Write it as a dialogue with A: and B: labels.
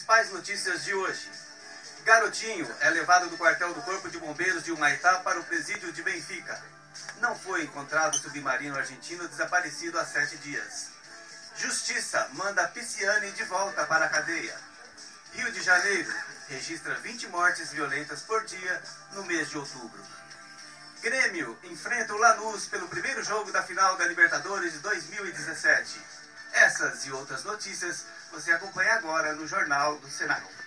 A: principais notícias de hoje. Garotinho é levado do quartel do Corpo de Bombeiros de Humaitá para o presídio de Benfica. Não foi encontrado submarino argentino desaparecido há sete dias. Justiça manda Pisciane de volta para a cadeia. Rio de Janeiro registra 20 mortes violentas por dia no mês de outubro. Grêmio enfrenta o Lanús pelo primeiro jogo da final da Libertadores de 2017. Essas e outras notícias você acompanha agora no Jornal do Senado.